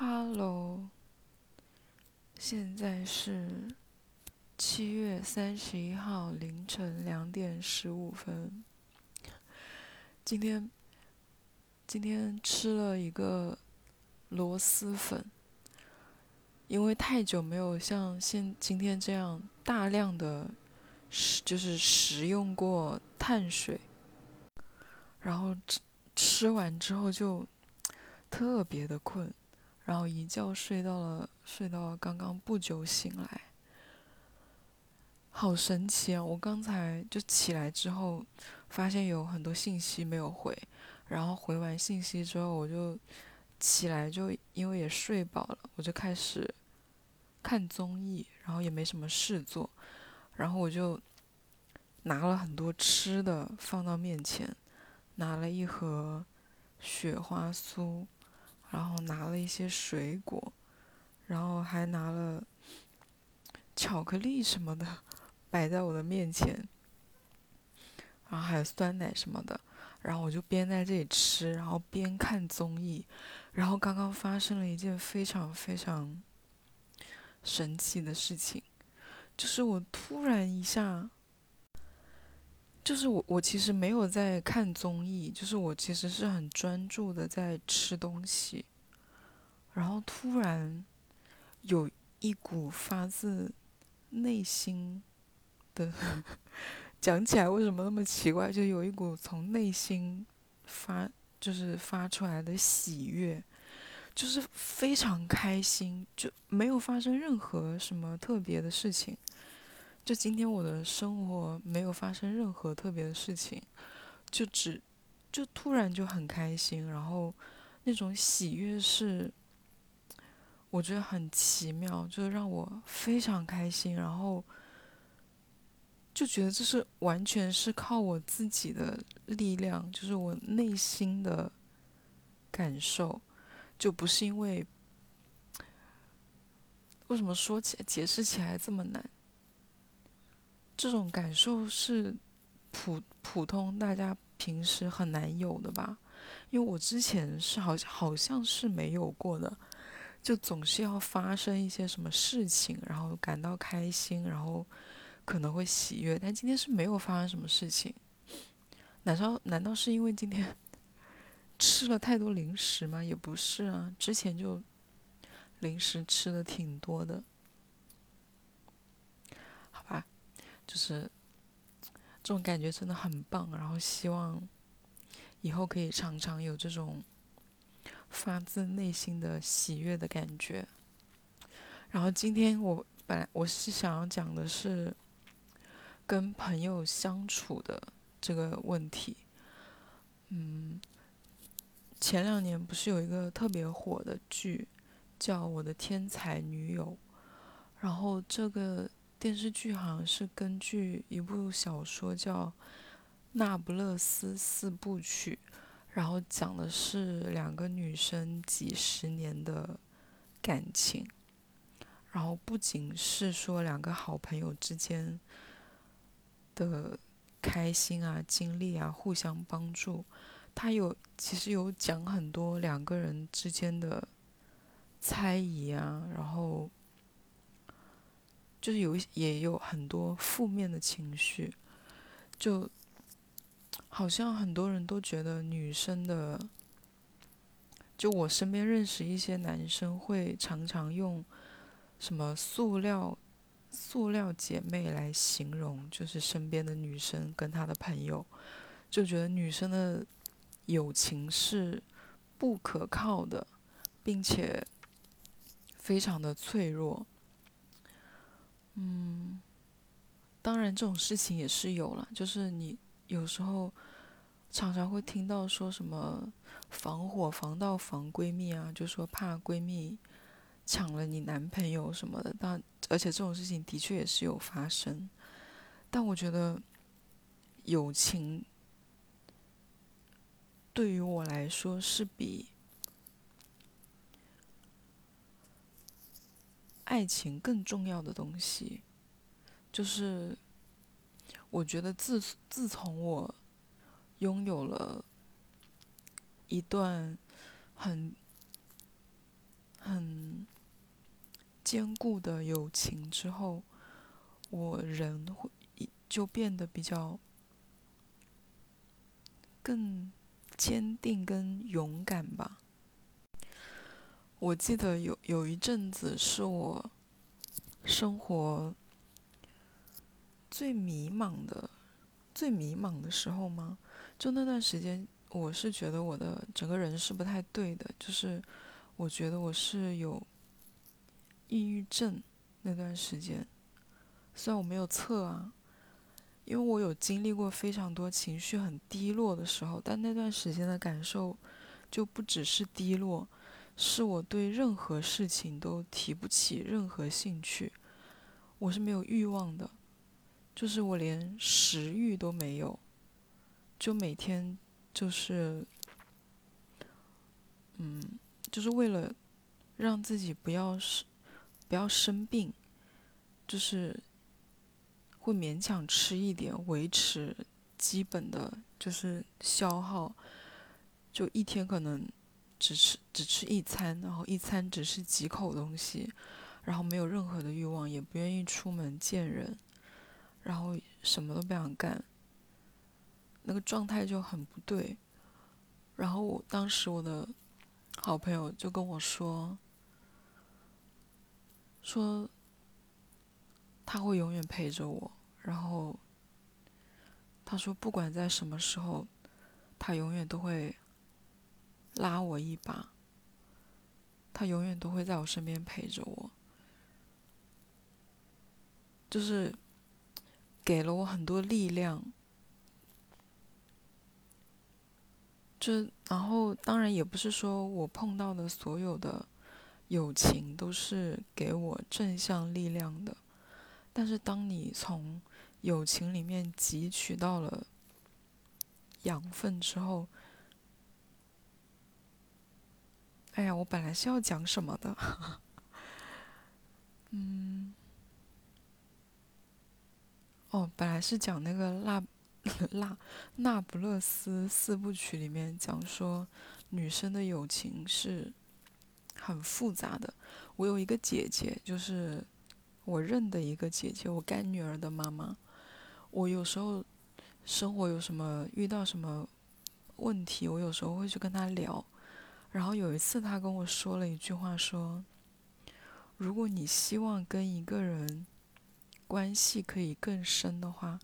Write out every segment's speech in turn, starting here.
Hello，现在是七月三十一号凌晨两点十五分。今天今天吃了一个螺蛳粉，因为太久没有像现今天这样大量的食就是食用过碳水，然后吃吃完之后就特别的困。然后一觉睡到了，睡到刚刚不久醒来，好神奇啊！我刚才就起来之后，发现有很多信息没有回，然后回完信息之后，我就起来，就因为也睡饱了，我就开始看综艺，然后也没什么事做，然后我就拿了很多吃的放到面前，拿了一盒雪花酥。然后拿了一些水果，然后还拿了巧克力什么的摆在我的面前，然后还有酸奶什么的，然后我就边在这里吃，然后边看综艺，然后刚刚发生了一件非常非常神奇的事情，就是我突然一下，就是我我其实没有在看综艺，就是我其实是很专注的在吃东西。然后突然有一股发自内心的，讲起来为什么那么奇怪？就有一股从内心发，就是发出来的喜悦，就是非常开心，就没有发生任何什么特别的事情。就今天我的生活没有发生任何特别的事情，就只就突然就很开心，然后那种喜悦是。我觉得很奇妙，就是让我非常开心，然后就觉得这是完全是靠我自己的力量，就是我内心的感受，就不是因为为什么说起来解释起来这么难？这种感受是普普通大家平时很难有的吧？因为我之前是好像好像是没有过的。就总是要发生一些什么事情，然后感到开心，然后可能会喜悦。但今天是没有发生什么事情，难道难道是因为今天 吃了太多零食吗？也不是啊，之前就零食吃的挺多的。好吧，就是这种感觉真的很棒，然后希望以后可以常常有这种。发自内心的喜悦的感觉。然后今天我本来我是想要讲的是跟朋友相处的这个问题。嗯，前两年不是有一个特别火的剧叫《我的天才女友》，然后这个电视剧好像是根据一部小说叫《那不勒斯四部曲》。然后讲的是两个女生几十年的感情，然后不仅是说两个好朋友之间的开心啊、经历啊、互相帮助，他有其实有讲很多两个人之间的猜疑啊，然后就是有也有很多负面的情绪，就。好像很多人都觉得女生的，就我身边认识一些男生会常常用什么“塑料塑料姐妹”来形容，就是身边的女生跟他的朋友，就觉得女生的友情是不可靠的，并且非常的脆弱。嗯，当然这种事情也是有了，就是你。有时候常常会听到说什么防火防盗防闺蜜啊，就说怕闺蜜抢了你男朋友什么的。但而且这种事情的确也是有发生。但我觉得友情对于我来说是比爱情更重要的东西，就是。我觉得自自从我拥有了一段很很坚固的友情之后，我人会就变得比较更坚定、跟勇敢吧。我记得有有一阵子是我生活最迷茫的、最迷茫的时候吗？就那段时间，我是觉得我的整个人是不太对的，就是我觉得我是有抑郁症那段时间。虽然我没有测啊，因为我有经历过非常多情绪很低落的时候，但那段时间的感受就不只是低落，是我对任何事情都提不起任何兴趣，我是没有欲望的，就是我连食欲都没有。就每天就是，嗯，就是为了让自己不要生不要生病，就是会勉强吃一点，维持基本的，就是消耗。就一天可能只吃只吃一餐，然后一餐只吃几口东西，然后没有任何的欲望，也不愿意出门见人，然后什么都不想干。那个状态就很不对，然后我当时我的好朋友就跟我说，说他会永远陪着我，然后他说不管在什么时候，他永远都会拉我一把，他永远都会在我身边陪着我，就是给了我很多力量。就然后，当然也不是说我碰到的所有的友情都是给我正向力量的，但是当你从友情里面汲取到了养分之后，哎呀，我本来是要讲什么的，嗯，哦，本来是讲那个蜡。那那不勒斯四部曲里面讲说，女生的友情是很复杂的。我有一个姐姐，就是我认的一个姐姐，我干女儿的妈妈。我有时候生活有什么遇到什么问题，我有时候会去跟她聊。然后有一次，他跟我说了一句话，说：“如果你希望跟一个人关系可以更深的话，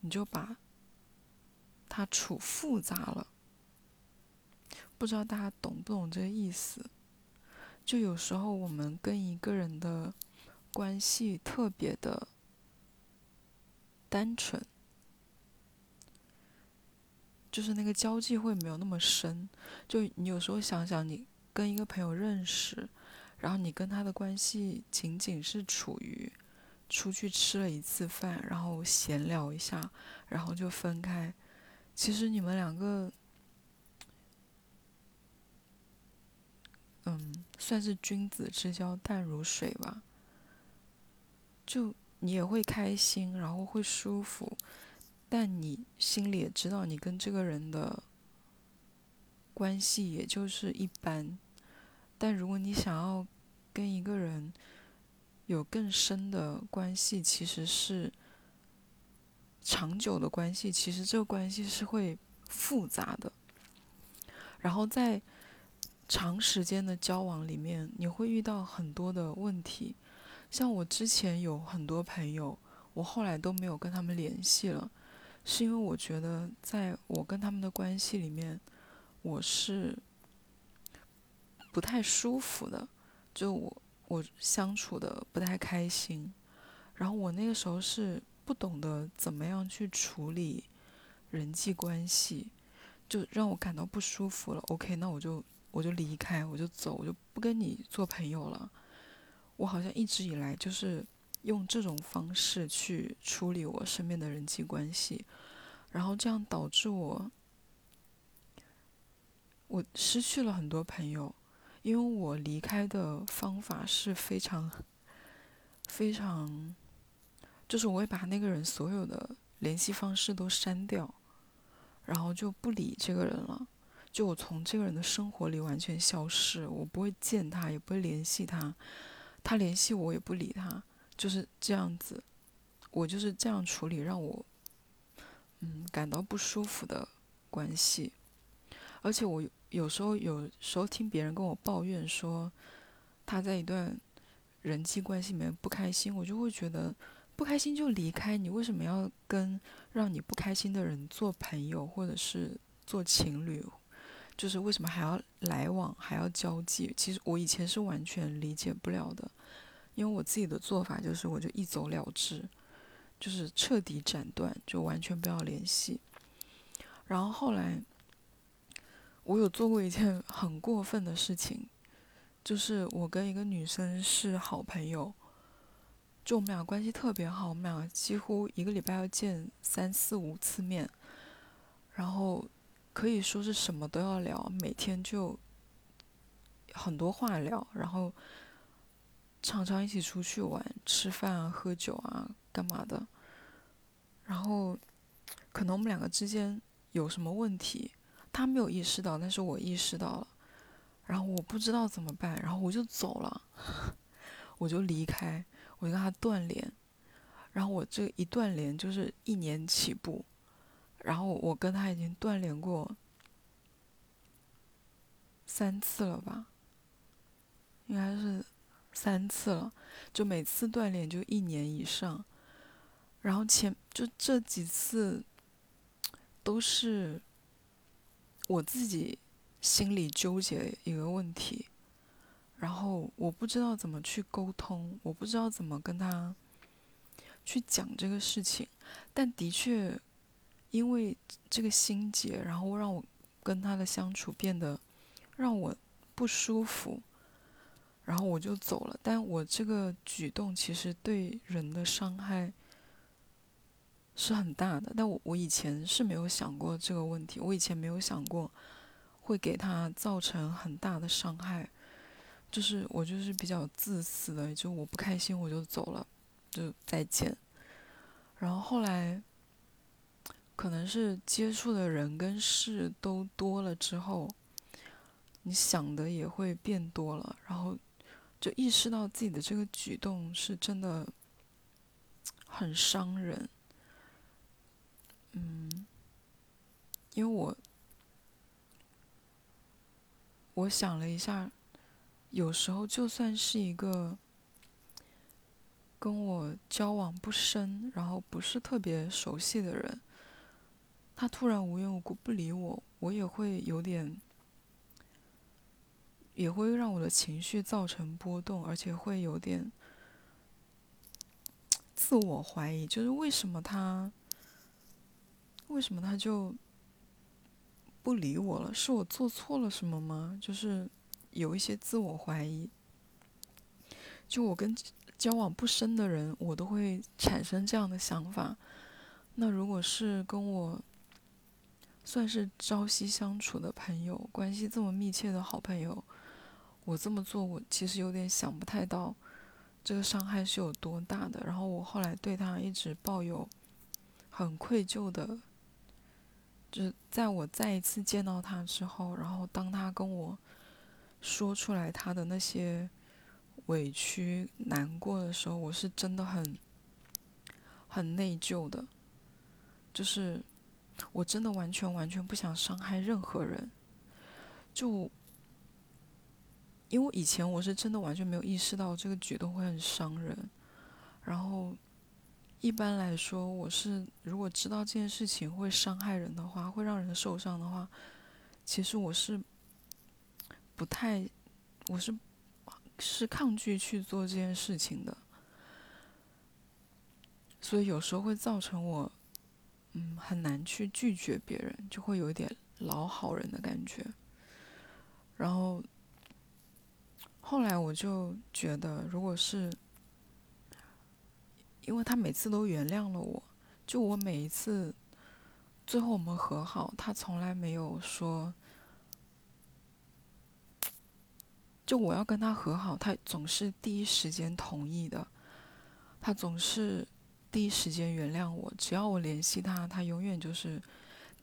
你就把。”他处复杂了，不知道大家懂不懂这个意思？就有时候我们跟一个人的关系特别的单纯，就是那个交际会没有那么深。就你有时候想想，你跟一个朋友认识，然后你跟他的关系仅仅是处于出去吃了一次饭，然后闲聊一下，然后就分开。其实你们两个，嗯，算是君子之交淡如水吧。就你也会开心，然后会舒服，但你心里也知道，你跟这个人的关系也就是一般。但如果你想要跟一个人有更深的关系，其实是。长久的关系，其实这个关系是会复杂的。然后在长时间的交往里面，你会遇到很多的问题。像我之前有很多朋友，我后来都没有跟他们联系了，是因为我觉得在我跟他们的关系里面，我是不太舒服的，就我我相处的不太开心。然后我那个时候是。不懂得怎么样去处理人际关系，就让我感到不舒服了。OK，那我就我就离开，我就走，我就不跟你做朋友了。我好像一直以来就是用这种方式去处理我身边的人际关系，然后这样导致我我失去了很多朋友，因为我离开的方法是非常非常。就是我会把那个人所有的联系方式都删掉，然后就不理这个人了。就我从这个人的生活里完全消失，我不会见他，也不会联系他。他联系我也不理他，就是这样子。我就是这样处理让我嗯感到不舒服的关系。而且我有时候有时候听别人跟我抱怨说他在一段人际关系里面不开心，我就会觉得不开心就离开，你为什么要跟让你不开心的人做朋友或者是做情侣？就是为什么还要来往，还要交际？其实我以前是完全理解不了的，因为我自己的做法就是，我就一走了之，就是彻底斩断，就完全不要联系。然后后来，我有做过一件很过分的事情，就是我跟一个女生是好朋友，就我们俩关系特别好，我们俩几乎一个礼拜要见三四五次面，然后。可以说是什么都要聊，每天就很多话聊，然后常常一起出去玩、吃饭啊、喝酒啊、干嘛的。然后可能我们两个之间有什么问题，他没有意识到，但是我意识到了。然后我不知道怎么办，然后我就走了，我就离开，我就跟他断联。然后我这一断联就是一年起步。然后我跟他已经断联过三次了吧，应该是三次了，就每次断联就一年以上。然后前就这几次都是我自己心里纠结一个问题，然后我不知道怎么去沟通，我不知道怎么跟他去讲这个事情，但的确。因为这个心结，然后让我跟他的相处变得让我不舒服，然后我就走了。但我这个举动其实对人的伤害是很大的。但我我以前是没有想过这个问题，我以前没有想过会给他造成很大的伤害。就是我就是比较自私的，就我不开心我就走了，就再见。然后后来。可能是接触的人跟事都多了之后，你想的也会变多了，然后就意识到自己的这个举动是真的很伤人。嗯，因为我我想了一下，有时候就算是一个跟我交往不深，然后不是特别熟悉的人。他突然无缘无故不理我，我也会有点，也会让我的情绪造成波动，而且会有点自我怀疑，就是为什么他，为什么他就不理我了？是我做错了什么吗？就是有一些自我怀疑。就我跟交往不深的人，我都会产生这样的想法。那如果是跟我，算是朝夕相处的朋友，关系这么密切的好朋友，我这么做，我其实有点想不太到这个伤害是有多大的。然后我后来对他一直抱有很愧疚的，就是在我再一次见到他之后，然后当他跟我说出来他的那些委屈、难过的时候，我是真的很很内疚的，就是。我真的完全完全不想伤害任何人，就因为以前我是真的完全没有意识到这个举动会很伤人，然后一般来说，我是如果知道这件事情会伤害人的话，会让人受伤的话，其实我是不太，我是是抗拒去做这件事情的，所以有时候会造成我。嗯，很难去拒绝别人，就会有一点老好人的感觉。然后后来我就觉得，如果是因为他每次都原谅了我，就我每一次最后我们和好，他从来没有说，就我要跟他和好，他总是第一时间同意的，他总是。第一时间原谅我，只要我联系他，他永远就是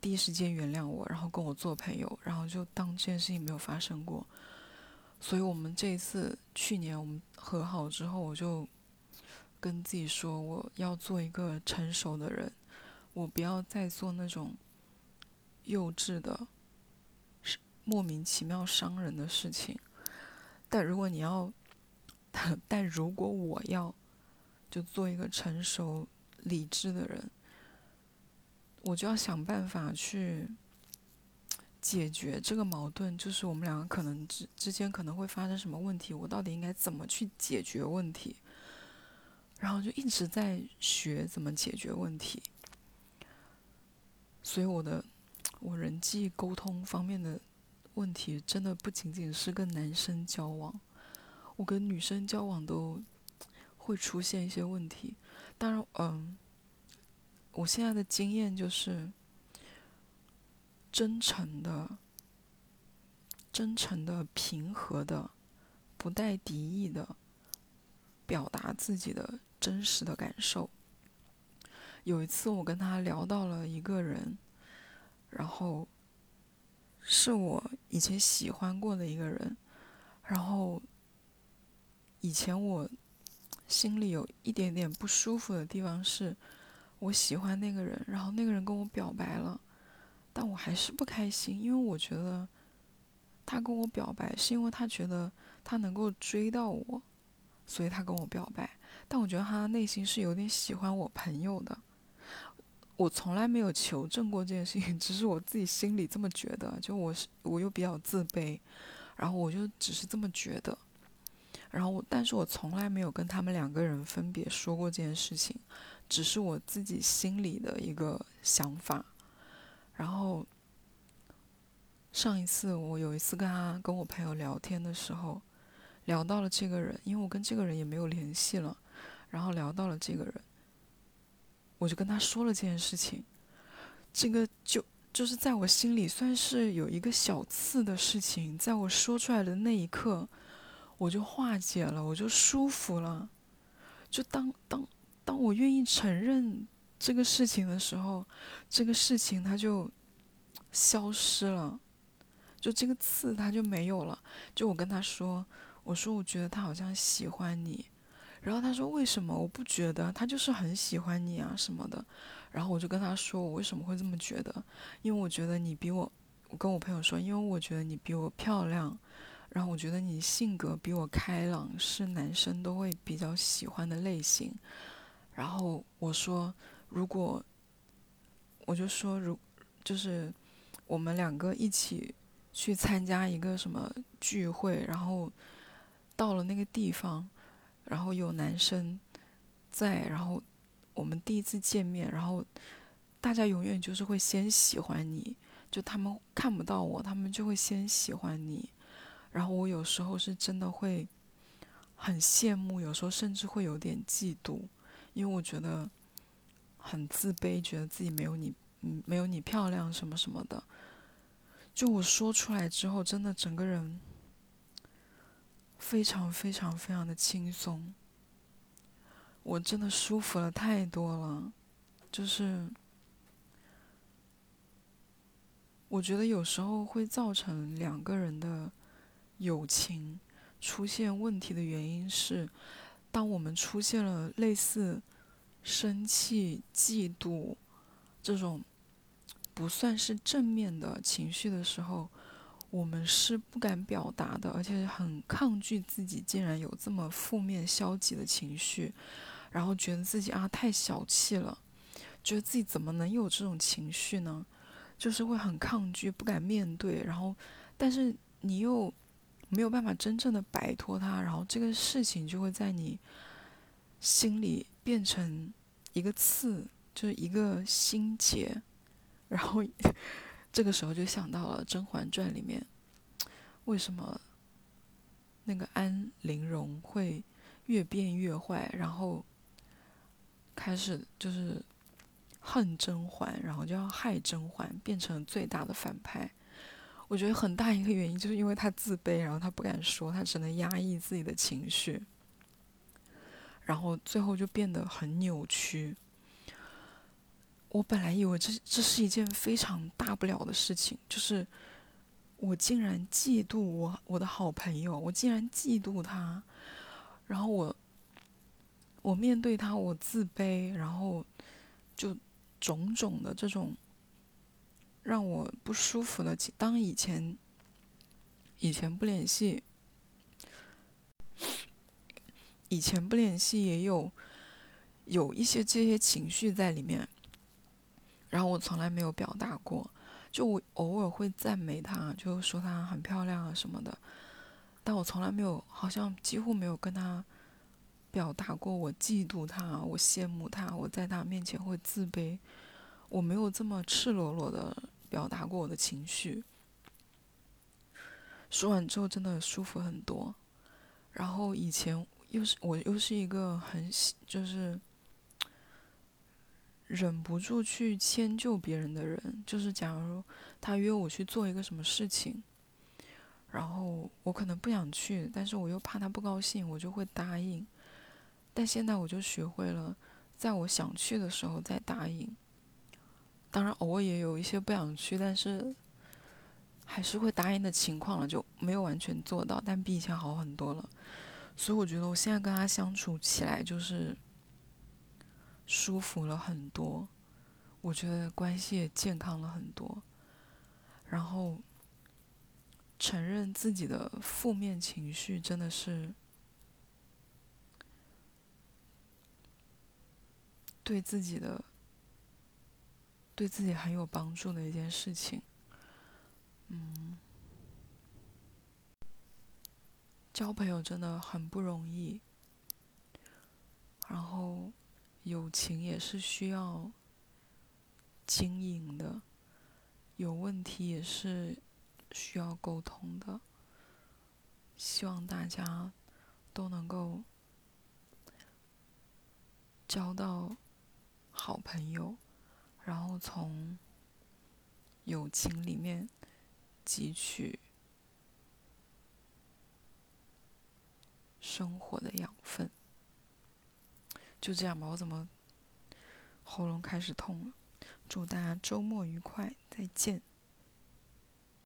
第一时间原谅我，然后跟我做朋友，然后就当这件事情没有发生过。所以我们这一次去年我们和好之后，我就跟自己说，我要做一个成熟的人，我不要再做那种幼稚的、莫名其妙伤人的事情。但如果你要，但如果我要，就做一个成熟、理智的人，我就要想办法去。解决这个矛盾，就是我们两个可能之之间可能会发生什么问题，我到底应该怎么去解决问题？然后就一直在学怎么解决问题。所以我的我人际沟通方面的问题，真的不仅仅是跟男生交往，我跟女生交往都会出现一些问题。当然，嗯，我现在的经验就是。真诚的、真诚的、平和的、不带敌意的表达自己的真实的感受。有一次，我跟他聊到了一个人，然后是我以前喜欢过的一个人，然后以前我心里有一点点不舒服的地方是，我喜欢那个人，然后那个人跟我表白了。但我还是不开心，因为我觉得他跟我表白是因为他觉得他能够追到我，所以他跟我表白。但我觉得他内心是有点喜欢我朋友的。我从来没有求证过这件事情，只是我自己心里这么觉得。就我是我又比较自卑，然后我就只是这么觉得。然后我，但是我从来没有跟他们两个人分别说过这件事情，只是我自己心里的一个想法。然后，上一次我有一次跟他跟我朋友聊天的时候，聊到了这个人，因为我跟这个人也没有联系了，然后聊到了这个人，我就跟他说了这件事情，这个就就是在我心里算是有一个小刺的事情，在我说出来的那一刻，我就化解了，我就舒服了，就当当当我愿意承认。这个事情的时候，这个事情它就消失了，就这个刺它就没有了。就我跟他说，我说我觉得他好像喜欢你，然后他说为什么？我不觉得，他就是很喜欢你啊什么的。然后我就跟他说我为什么会这么觉得，因为我觉得你比我，我跟我朋友说，因为我觉得你比我漂亮，然后我觉得你性格比我开朗，是男生都会比较喜欢的类型。然后我说。如果我就说，如就是我们两个一起去参加一个什么聚会，然后到了那个地方，然后有男生在，然后我们第一次见面，然后大家永远就是会先喜欢你，就他们看不到我，他们就会先喜欢你，然后我有时候是真的会很羡慕，有时候甚至会有点嫉妒，因为我觉得。很自卑，觉得自己没有你，嗯，没有你漂亮什么什么的。就我说出来之后，真的整个人非常非常非常的轻松。我真的舒服了太多了，就是我觉得有时候会造成两个人的友情出现问题的原因是，当我们出现了类似。生气、嫉妒，这种不算是正面的情绪的时候，我们是不敢表达的，而且很抗拒自己竟然有这么负面、消极的情绪，然后觉得自己啊太小气了，觉得自己怎么能有这种情绪呢？就是会很抗拒，不敢面对，然后，但是你又没有办法真正的摆脱它，然后这个事情就会在你心里。变成一个刺，就是一个心结，然后这个时候就想到了《甄嬛传》里面，为什么那个安陵容会越变越坏，然后开始就是恨甄嬛，然后就要害甄嬛，变成最大的反派。我觉得很大一个原因就是因为他自卑，然后他不敢说，他只能压抑自己的情绪。然后最后就变得很扭曲。我本来以为这这是一件非常大不了的事情，就是我竟然嫉妒我我的好朋友，我竟然嫉妒他，然后我我面对他我自卑，然后就种种的这种让我不舒服的。当以前以前不联系，以前不联系也有有一些这些情绪在里面，然后我从来没有表达过。就我偶尔会赞美她，就说她很漂亮啊什么的，但我从来没有，好像几乎没有跟她表达过我嫉妒她，我羡慕她，我在她面前会自卑，我没有这么赤裸裸的表达过我的情绪。说完之后真的舒服很多，然后以前又是我又是一个很喜就是。忍不住去迁就别人的人，就是假如他约我去做一个什么事情，然后我可能不想去，但是我又怕他不高兴，我就会答应。但现在我就学会了，在我想去的时候再答应。当然，偶尔也有一些不想去，但是还是会答应的情况了，就没有完全做到，但比以前好很多了。所以我觉得我现在跟他相处起来就是。舒服了很多，我觉得关系也健康了很多。然后，承认自己的负面情绪真的是对自己的、对自己很有帮助的一件事情。嗯，交朋友真的很不容易。然后。友情也是需要经营的，有问题也是需要沟通的。希望大家都能够交到好朋友，然后从友情里面汲取生活的养分。就这样吧，我怎么喉咙开始痛了？祝大家周末愉快，再见。